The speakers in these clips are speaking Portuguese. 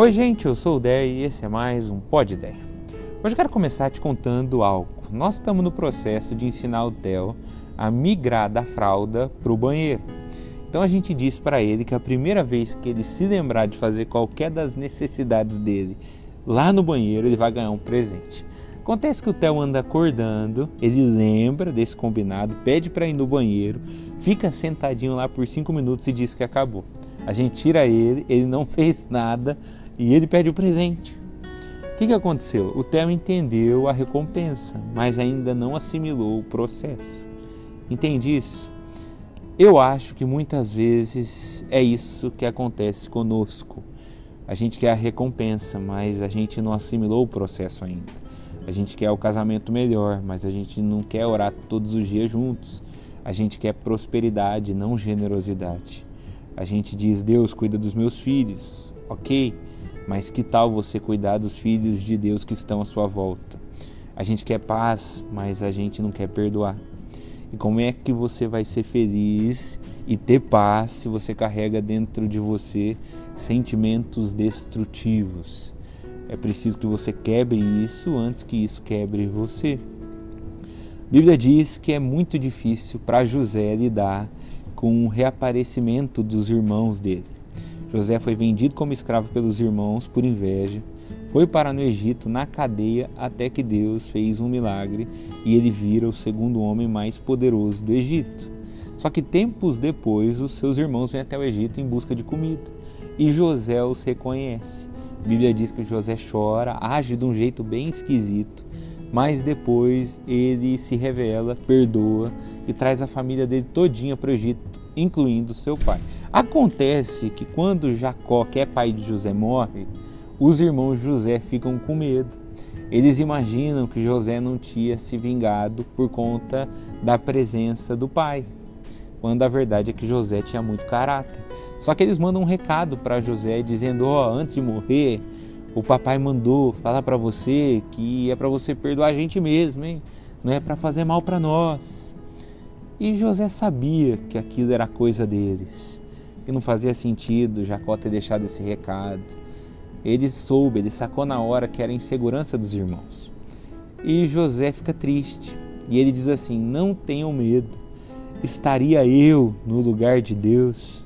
Oi, gente, eu sou o Dé e esse é mais um Pod Dé. Hoje eu quero começar te contando algo. Nós estamos no processo de ensinar o Theo a migrar da fralda para o banheiro. Então a gente disse para ele que a primeira vez que ele se lembrar de fazer qualquer das necessidades dele lá no banheiro, ele vai ganhar um presente. Acontece que o Theo anda acordando, ele lembra desse combinado, pede para ir no banheiro, fica sentadinho lá por cinco minutos e diz que acabou. A gente tira ele, ele não fez nada e ele pede o presente. O que, que aconteceu? O Theo entendeu a recompensa, mas ainda não assimilou o processo. Entende isso? Eu acho que muitas vezes é isso que acontece conosco. A gente quer a recompensa, mas a gente não assimilou o processo ainda. A gente quer o casamento melhor, mas a gente não quer orar todos os dias juntos. A gente quer prosperidade, não generosidade. A gente diz: Deus, cuida dos meus filhos. Ok, mas que tal você cuidar dos filhos de Deus que estão à sua volta? A gente quer paz, mas a gente não quer perdoar. E como é que você vai ser feliz e ter paz se você carrega dentro de você sentimentos destrutivos? É preciso que você quebre isso antes que isso quebre você. A Bíblia diz que é muito difícil para José lidar com o reaparecimento dos irmãos dele. José foi vendido como escravo pelos irmãos por inveja, foi para no Egito na cadeia até que Deus fez um milagre e ele vira o segundo homem mais poderoso do Egito. Só que tempos depois, os seus irmãos vêm até o Egito em busca de comida e José os reconhece. A Bíblia diz que José chora, age de um jeito bem esquisito, mas depois ele se revela, perdoa e traz a família dele todinha para o Egito, incluindo seu pai. Acontece que quando Jacó, que é pai de José, morre, os irmãos José ficam com medo. Eles imaginam que José não tinha se vingado por conta da presença do pai, quando a verdade é que José tinha muito caráter. Só que eles mandam um recado para José dizendo: "Ó, oh, antes de morrer, o papai mandou falar para você que é para você perdoar a gente mesmo, hein? Não é para fazer mal para nós." E José sabia que aquilo era coisa deles, que não fazia sentido Jacó ter deixado esse recado. Ele soube, ele sacou na hora que era a insegurança dos irmãos. E José fica triste. E ele diz assim: Não tenham medo, estaria eu no lugar de Deus?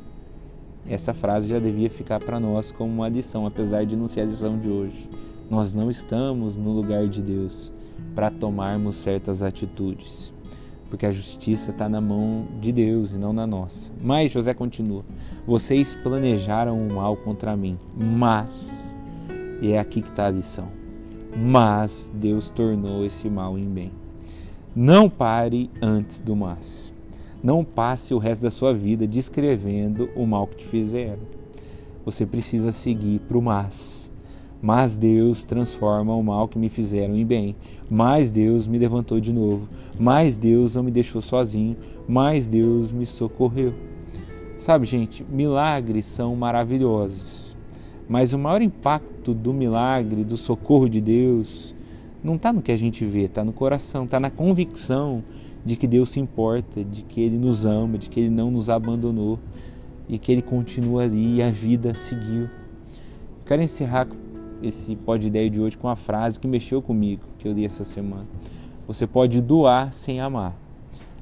Essa frase já devia ficar para nós como uma lição, apesar de não ser a lição de hoje. Nós não estamos no lugar de Deus para tomarmos certas atitudes, porque a justiça está na mão de Deus e não na nossa. Mas José continua: Vocês planejaram o mal contra mim, mas e é aqui que está a lição. Mas Deus tornou esse mal em bem. Não pare antes do mas. Não passe o resto da sua vida descrevendo o mal que te fizeram. Você precisa seguir para o mas. Mas Deus transforma o mal que me fizeram em bem. Mas Deus me levantou de novo. Mas Deus não me deixou sozinho. Mas Deus me socorreu. Sabe, gente, milagres são maravilhosos mas o maior impacto do milagre, do socorro de Deus, não está no que a gente vê, está no coração, está na convicção de que Deus se importa, de que Ele nos ama, de que Ele não nos abandonou e que Ele continua ali e a vida seguiu. Quero encerrar esse de ideia de hoje com uma frase que mexeu comigo, que eu li essa semana. Você pode doar sem amar,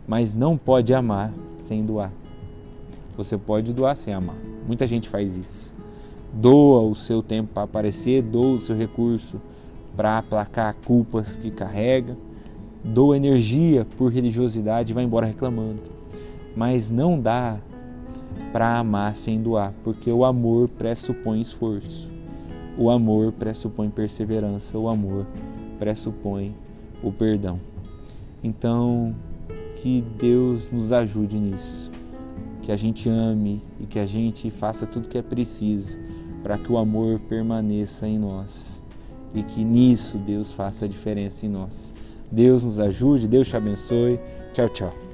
mas não pode amar sem doar. Você pode doar sem amar. Muita gente faz isso doa o seu tempo para aparecer, doa o seu recurso para aplacar culpas que carrega, doa energia por religiosidade e vai embora reclamando. Mas não dá para amar sem doar, porque o amor pressupõe esforço. O amor pressupõe perseverança, o amor pressupõe o perdão. Então, que Deus nos ajude nisso. Que a gente ame e que a gente faça tudo que é preciso para que o amor permaneça em nós e que nisso Deus faça a diferença em nós. Deus nos ajude, Deus te abençoe. Tchau, tchau.